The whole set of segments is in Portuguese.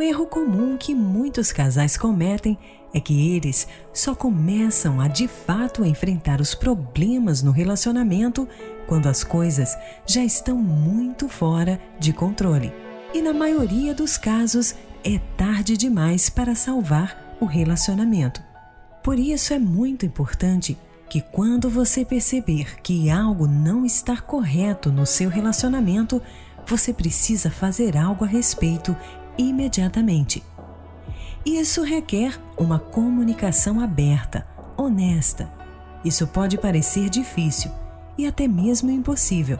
Um erro comum que muitos casais cometem é que eles só começam a de fato enfrentar os problemas no relacionamento quando as coisas já estão muito fora de controle. E na maioria dos casos é tarde demais para salvar o relacionamento. Por isso é muito importante que quando você perceber que algo não está correto no seu relacionamento, você precisa fazer algo a respeito imediatamente. Isso requer uma comunicação aberta, honesta. Isso pode parecer difícil e até mesmo impossível,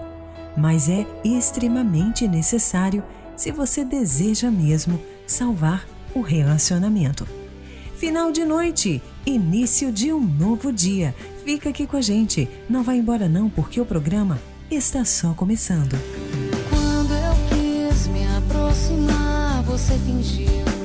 mas é extremamente necessário se você deseja mesmo salvar o relacionamento. Final de noite, início de um novo dia. Fica aqui com a gente, não vai embora não, porque o programa está só começando. Você fingiu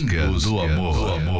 Do amor. Acordei pensando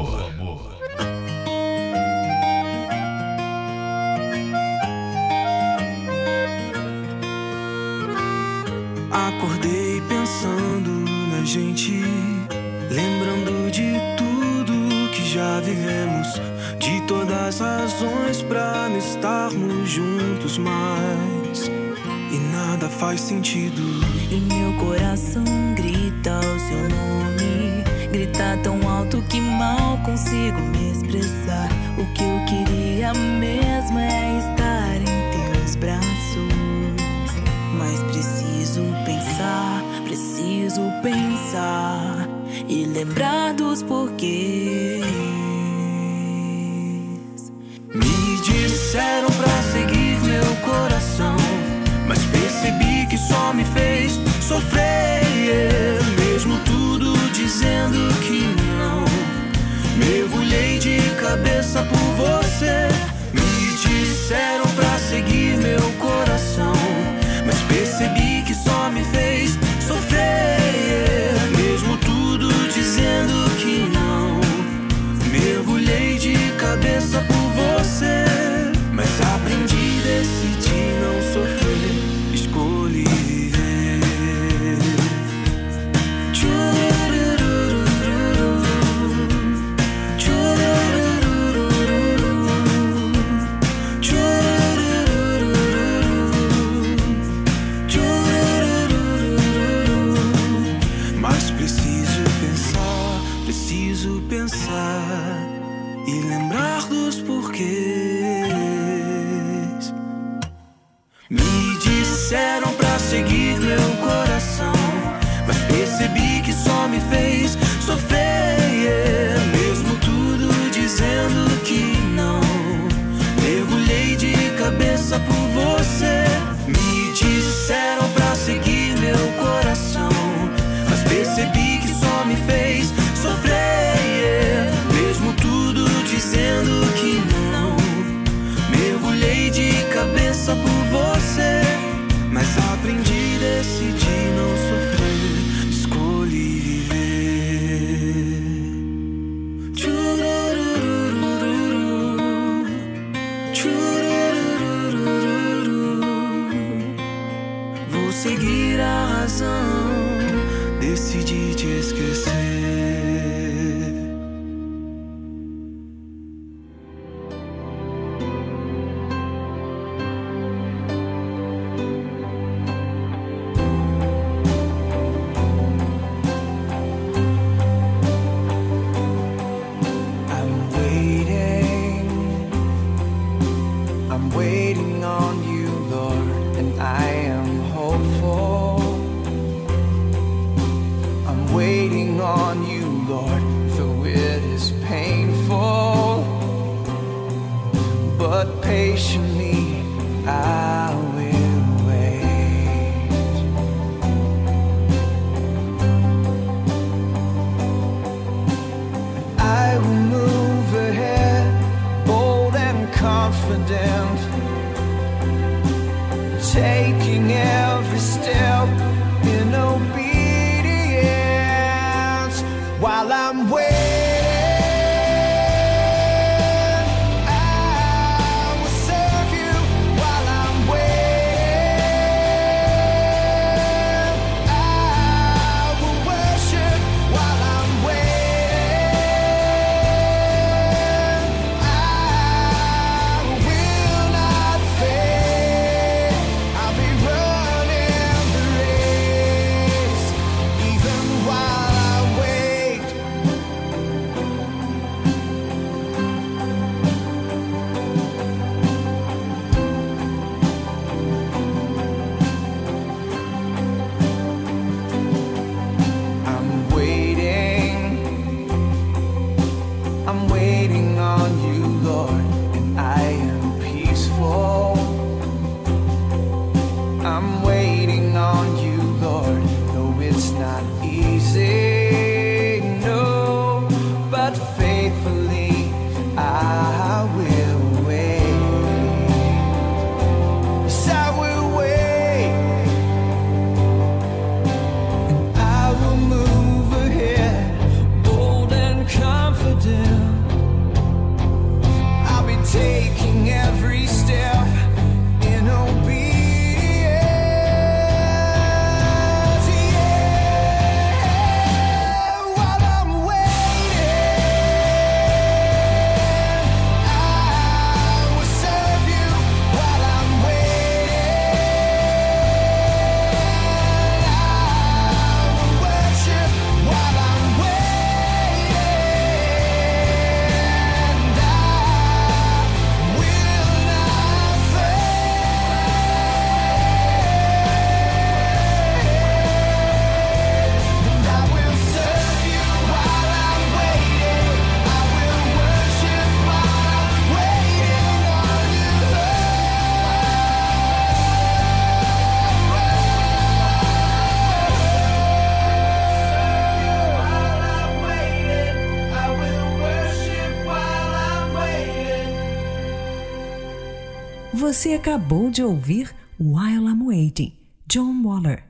Você acabou de ouvir While I'm Waiting, John Waller.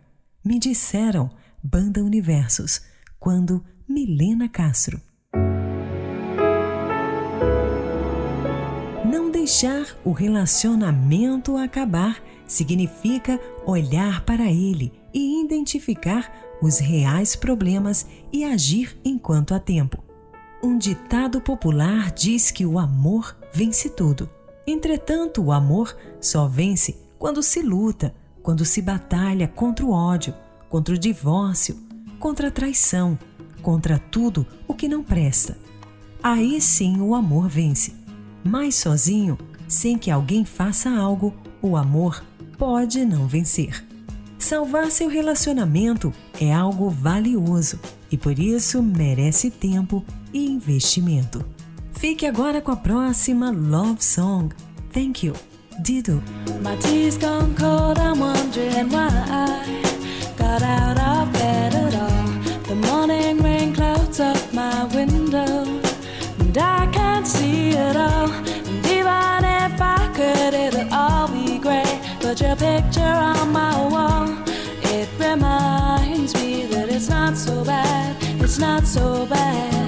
Me disseram, Banda Universos, quando Milena Castro. Não deixar o relacionamento acabar significa olhar para ele e identificar os reais problemas e agir enquanto há tempo. Um ditado popular diz que o amor vence tudo. Entretanto, o amor só vence quando se luta, quando se batalha contra o ódio, contra o divórcio, contra a traição, contra tudo o que não presta. Aí sim o amor vence. Mas sozinho, sem que alguém faça algo, o amor pode não vencer. Salvar seu relacionamento é algo valioso e por isso merece tempo e investimento. Fique agora com a próxima Love Song. Thank you, Dido. My tea's gone cold, I'm wondering why I got out of bed at all. The morning rain clouds up my window, and I can't see it all. And even if I could, it'll all be grey. But your picture on my wall, it reminds me that it's not so bad, it's not so bad.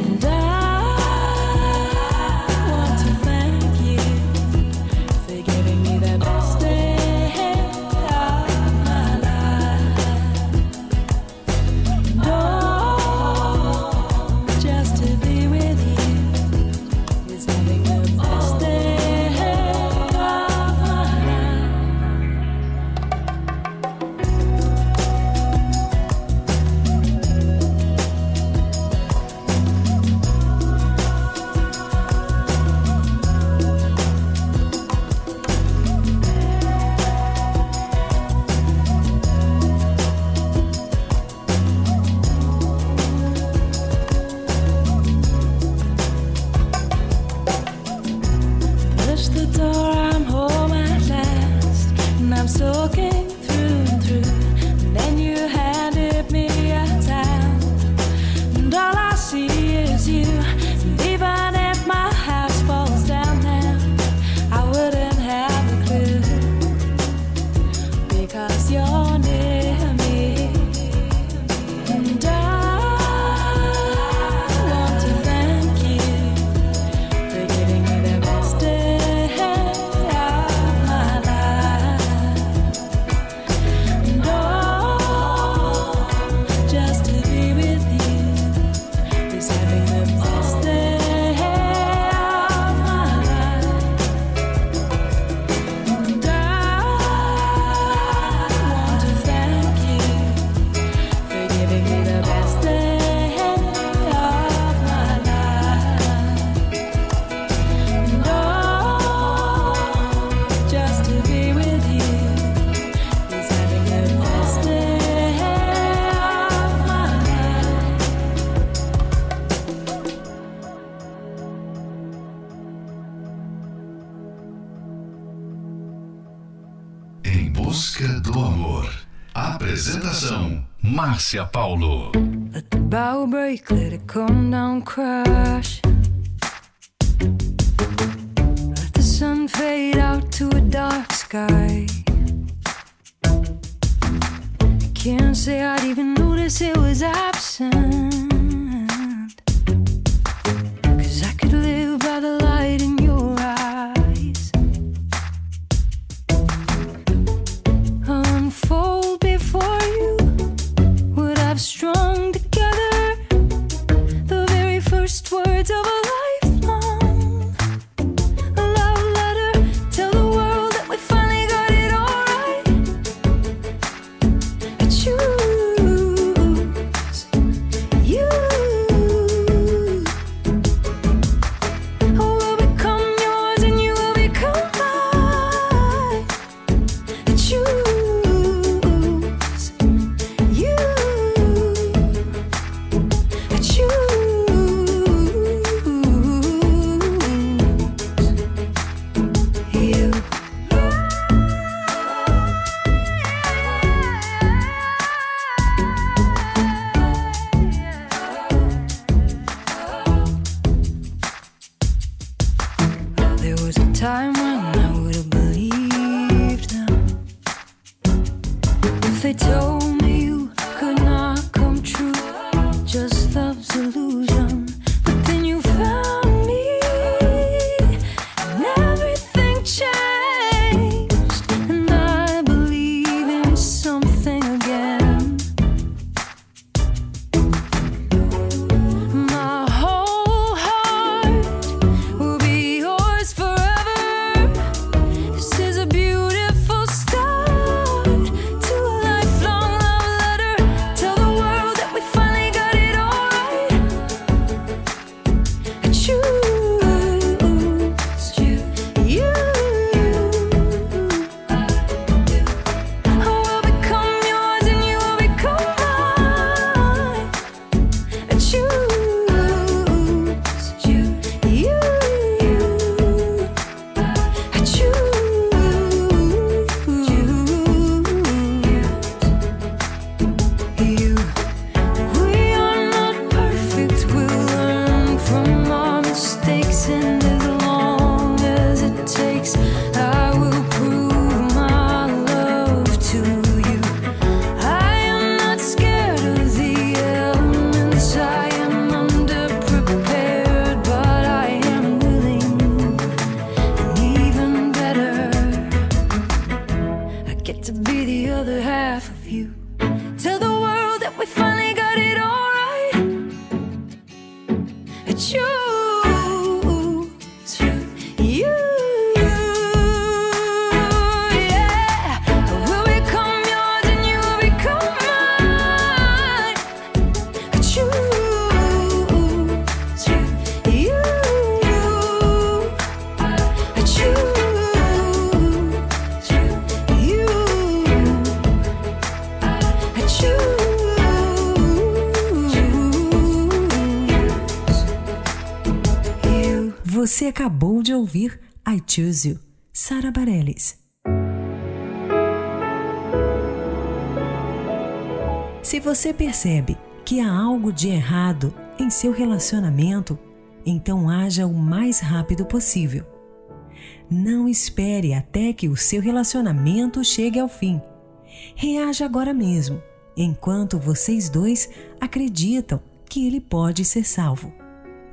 Márcia Você acabou de ouvir I Choose You, Sara Bareilles. Se você percebe que há algo de errado em seu relacionamento, então haja o mais rápido possível. Não espere até que o seu relacionamento chegue ao fim. Reaja agora mesmo, enquanto vocês dois acreditam que ele pode ser salvo.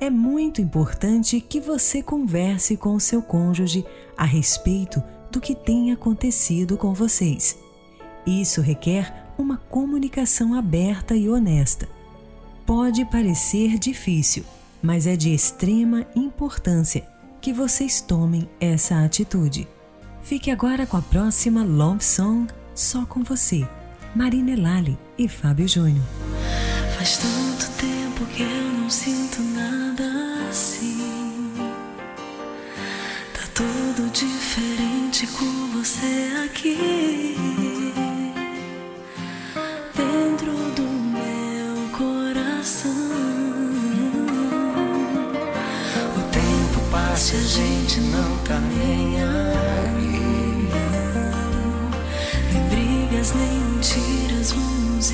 É muito importante que você converse com o seu cônjuge a respeito do que tem acontecido com vocês. Isso requer uma comunicação aberta e honesta. Pode parecer difícil, mas é de extrema importância que vocês tomem essa atitude. Fique agora com a próxima Love Song Só com Você, Marina Elali e Fábio Júnior. Faz tanto tempo que eu não sinto nada você aqui. Dentro do meu coração. O tempo passa e a gente não tá nem brigas, nem mentiras vão nos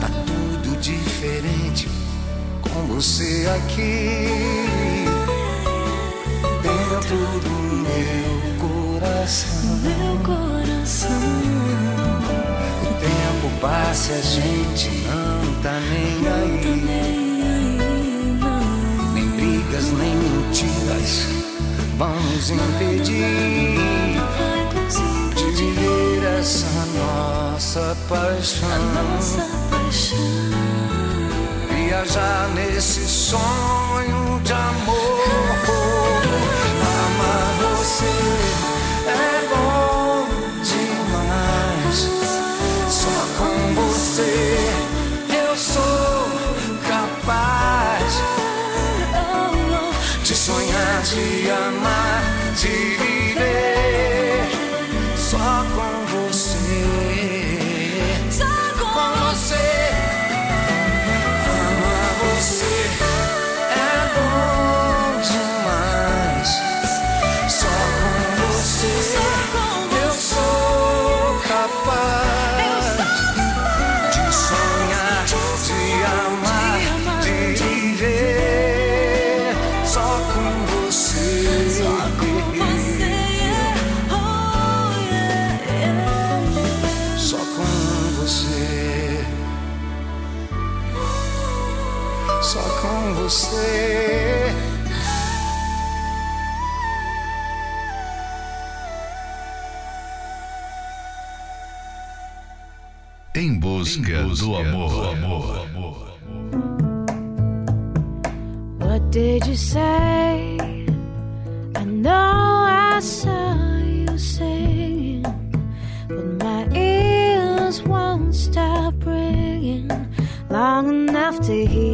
Tá tudo diferente com você aqui. Dentro do meu coração. Meu coração. O tempo passa e a gente não tá nem Tá aí. nem não. Nem brigas, nem mentiras vão nos impedir. De viver essa nossa paixão. nossa paixão. Viajar nesse sonho de amor. Amar você é bom demais. Só com você eu sou capaz de sonhar, de amar, de viver. Só com Em busca, do amor. did you say? I know I saw you singing, but my ears won't stop ringing long enough to hear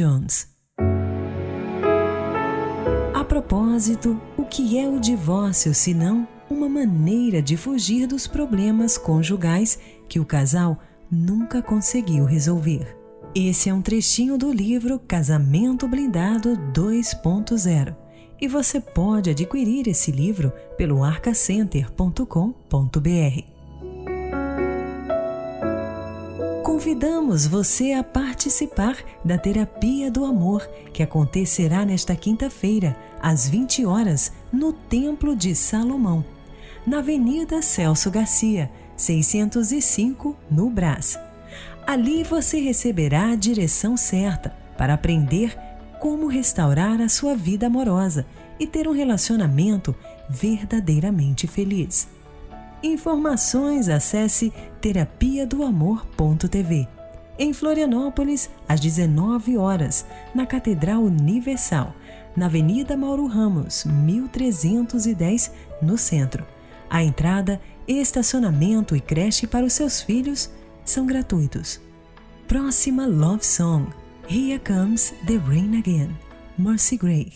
Jones. A propósito, o que é o divórcio se não uma maneira de fugir dos problemas conjugais que o casal nunca conseguiu resolver? Esse é um trechinho do livro Casamento Blindado 2.0 e você pode adquirir esse livro pelo arcacenter.com.br. Convidamos você a participar da Terapia do Amor, que acontecerá nesta quinta-feira, às 20 horas, no Templo de Salomão, na Avenida Celso Garcia, 605, no Brás. Ali você receberá a direção certa para aprender como restaurar a sua vida amorosa e ter um relacionamento verdadeiramente feliz. Informações acesse terapia do amor.tv. Em Florianópolis, às 19 horas, na Catedral Universal, na Avenida Mauro Ramos, 1310, no centro. A entrada, estacionamento e creche para os seus filhos são gratuitos. Próxima Love Song: Here Comes the Rain Again, Mercy Gray.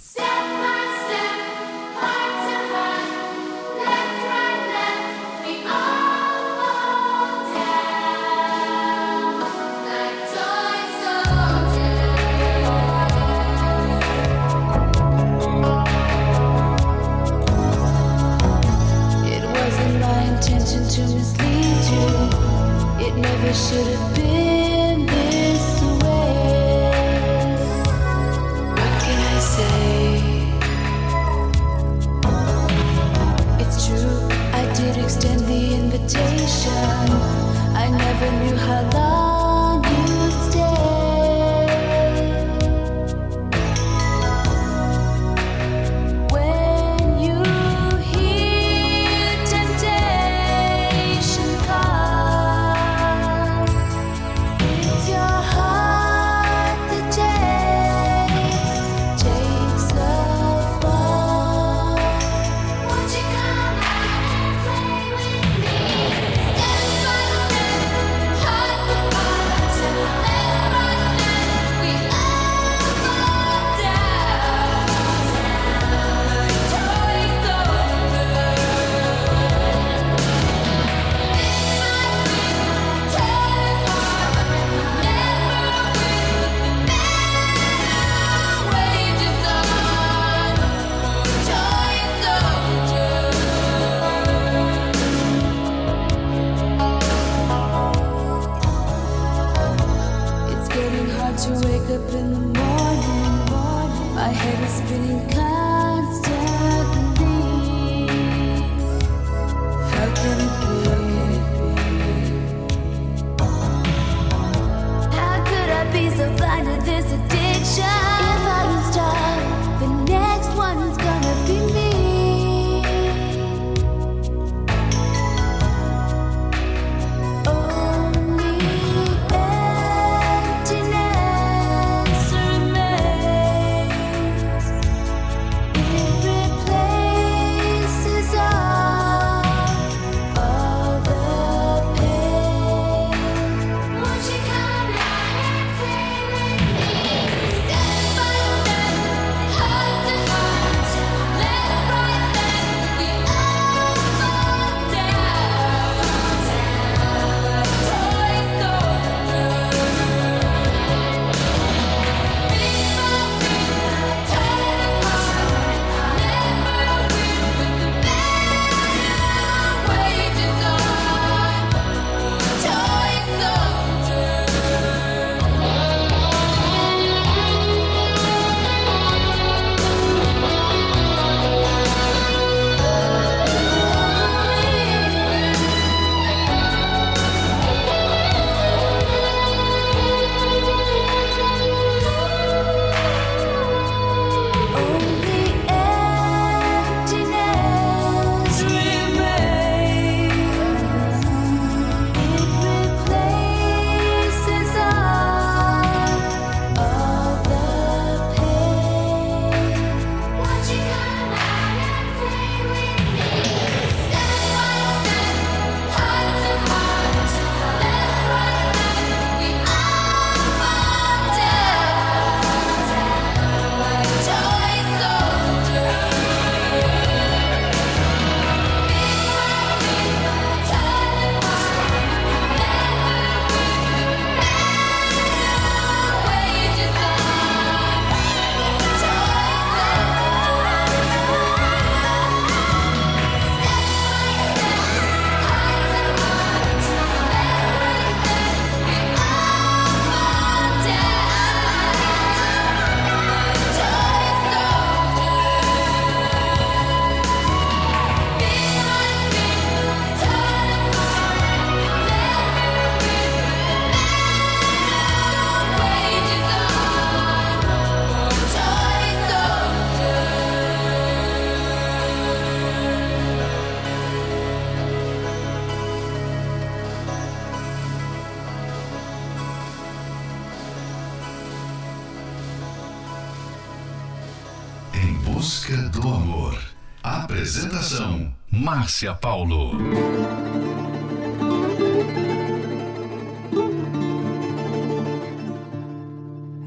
Márcia Paulo.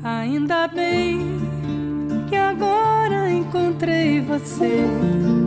Ainda bem que agora encontrei você.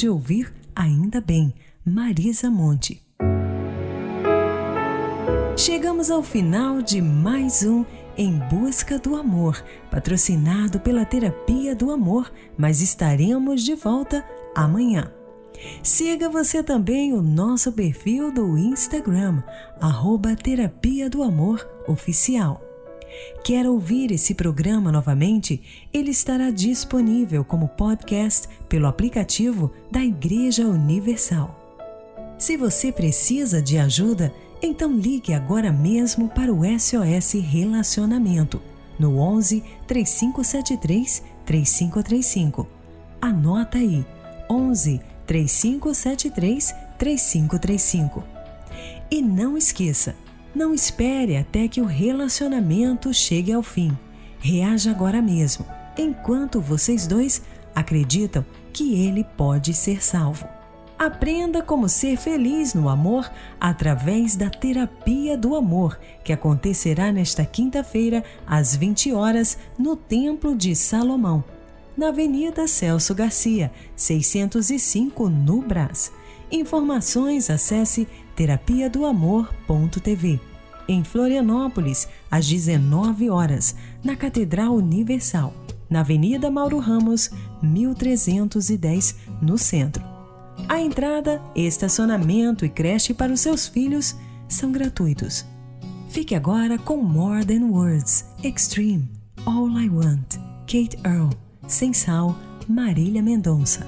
De ouvir Ainda Bem, Marisa Monte. Chegamos ao final de mais um Em Busca do Amor, patrocinado pela Terapia do Amor, mas estaremos de volta amanhã. Siga você também o nosso perfil do Instagram, arroba Terapia do Amor Oficial. Quer ouvir esse programa novamente? Ele estará disponível como podcast pelo aplicativo da Igreja Universal. Se você precisa de ajuda, então ligue agora mesmo para o SOS Relacionamento no 11 3573 3535. Anota aí: 11 3573 3535. E não esqueça, não espere até que o relacionamento chegue ao fim. Reaja agora mesmo, enquanto vocês dois acreditam que ele pode ser salvo. Aprenda como ser feliz no amor através da Terapia do Amor, que acontecerá nesta quinta-feira, às 20 horas, no Templo de Salomão, na Avenida Celso Garcia, 605, no Brás. Informações acesse terapia do amor.tv. Em Florianópolis, às 19 horas, na Catedral Universal, na Avenida Mauro Ramos, 1310, no centro. A entrada, estacionamento e creche para os seus filhos são gratuitos. Fique agora com More Than Words, Extreme, All I Want, Kate Earl, Sem Sal, Marília Mendonça.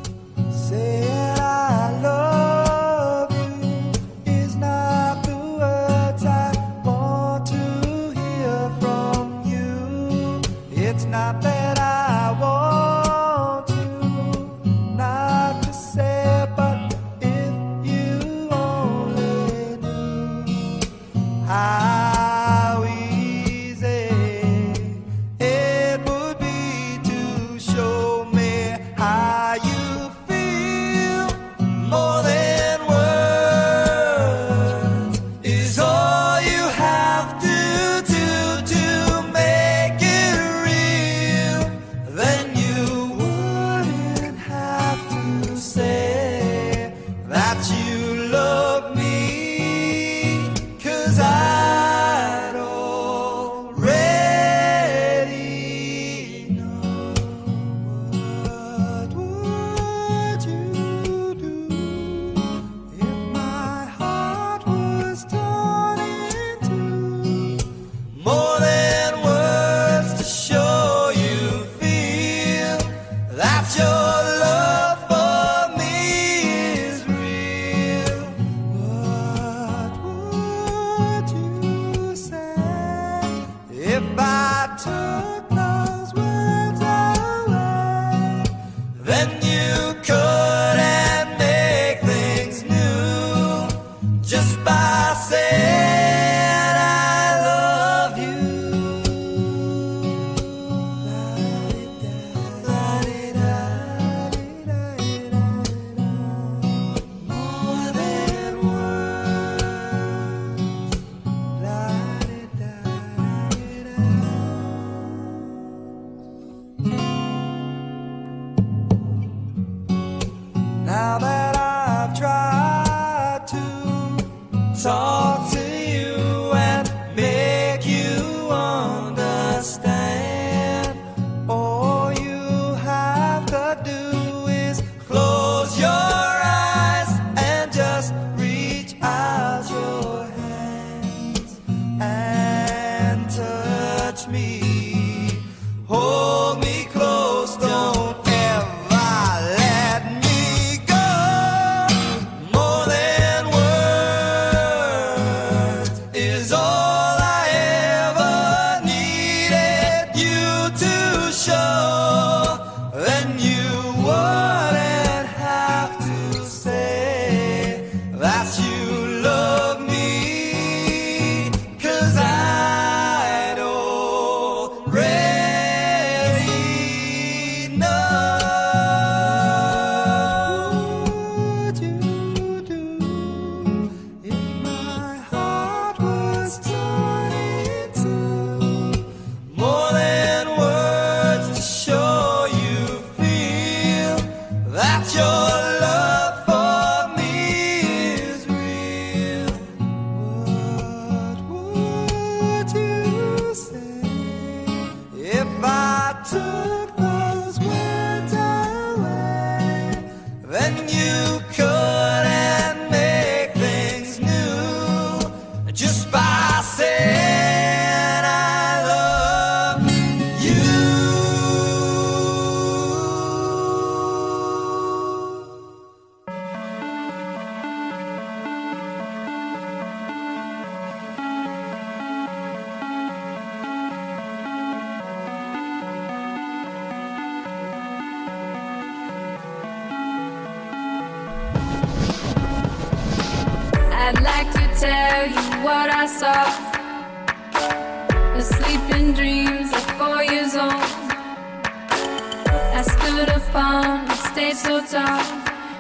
bound, it stays so tall.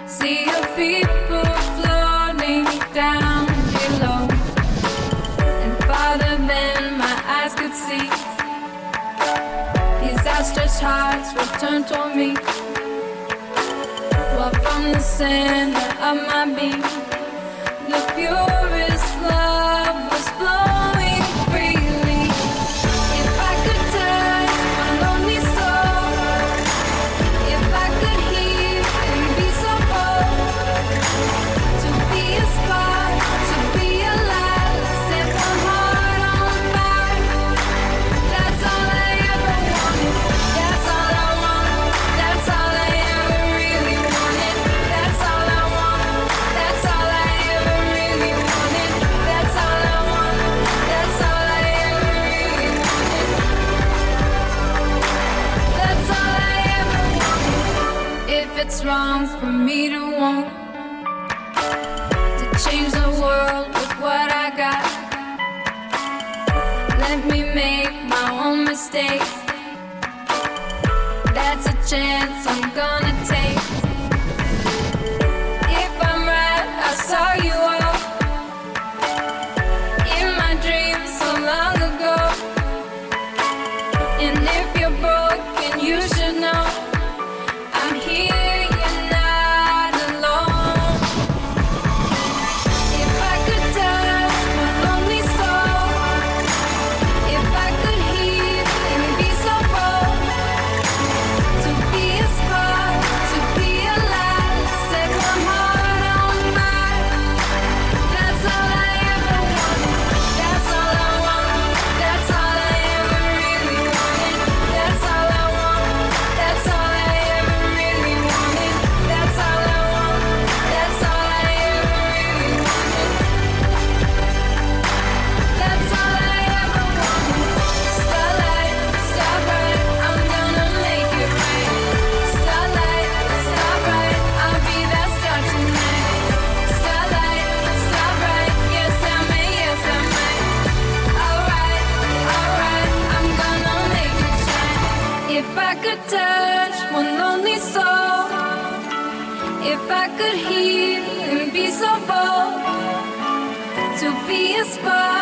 See your people floating down below. And farther than my eyes could see, these outstretched hearts will turn toward me. While from the center of my being, the pure. wrongs for me to whisper.